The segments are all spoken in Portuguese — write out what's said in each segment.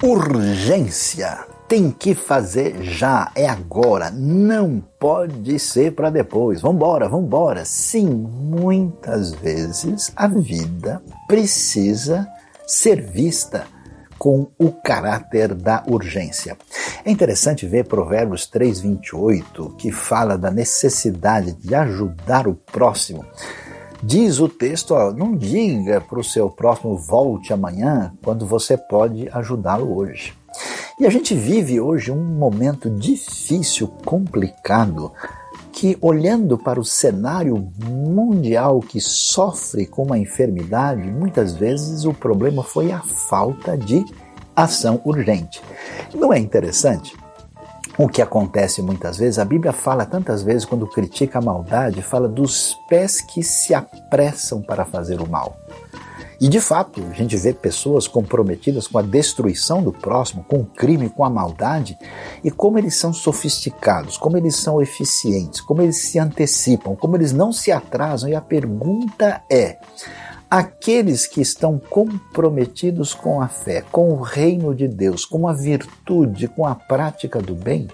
Urgência. Tem que fazer já, é agora, não pode ser para depois. Vambora, vambora. Sim, muitas vezes a vida precisa ser vista com o caráter da urgência. É interessante ver Provérbios 3:28, que fala da necessidade de ajudar o próximo. Diz o texto, ó, não diga para o seu próximo volte amanhã, quando você pode ajudá-lo hoje. E a gente vive hoje um momento difícil, complicado, que olhando para o cenário mundial que sofre com uma enfermidade, muitas vezes o problema foi a falta de ação urgente. Não é interessante? O que acontece muitas vezes, a Bíblia fala tantas vezes quando critica a maldade, fala dos pés que se apressam para fazer o mal. E de fato, a gente vê pessoas comprometidas com a destruição do próximo, com o crime, com a maldade, e como eles são sofisticados, como eles são eficientes, como eles se antecipam, como eles não se atrasam. E a pergunta é: aqueles que estão comprometidos com a fé, com o reino de Deus, com a virtude, com a prática do bem,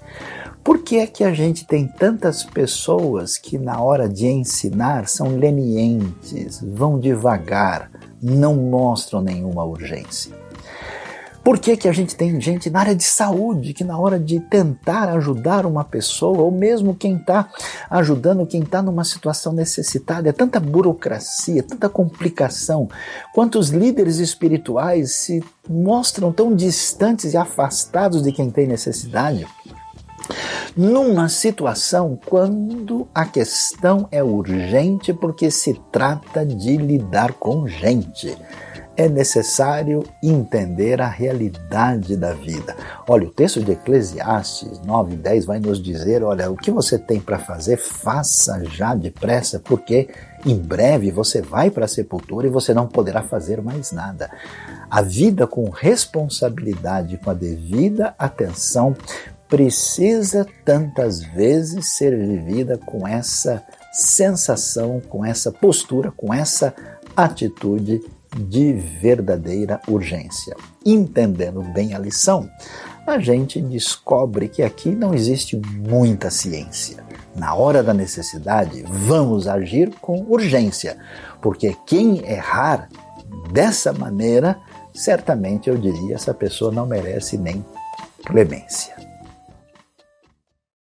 por que é que a gente tem tantas pessoas que na hora de ensinar são lenientes, vão devagar, não mostram nenhuma urgência? Por que, que a gente tem gente na área de saúde que, na hora de tentar ajudar uma pessoa, ou mesmo quem está ajudando, quem está numa situação necessitada, é tanta burocracia, tanta complicação? Quantos líderes espirituais se mostram tão distantes e afastados de quem tem necessidade? numa situação quando a questão é urgente porque se trata de lidar com gente é necessário entender a realidade da vida. Olha, o texto de Eclesiastes 9 e 10 vai nos dizer: olha, o que você tem para fazer, faça já depressa, porque em breve você vai para a sepultura e você não poderá fazer mais nada. A vida com responsabilidade, com a devida atenção, precisa tantas vezes ser vivida com essa sensação, com essa postura, com essa atitude de verdadeira urgência. Entendendo bem a lição, a gente descobre que aqui não existe muita ciência. Na hora da necessidade, vamos agir com urgência, porque quem errar dessa maneira, certamente eu diria, essa pessoa não merece nem clemência.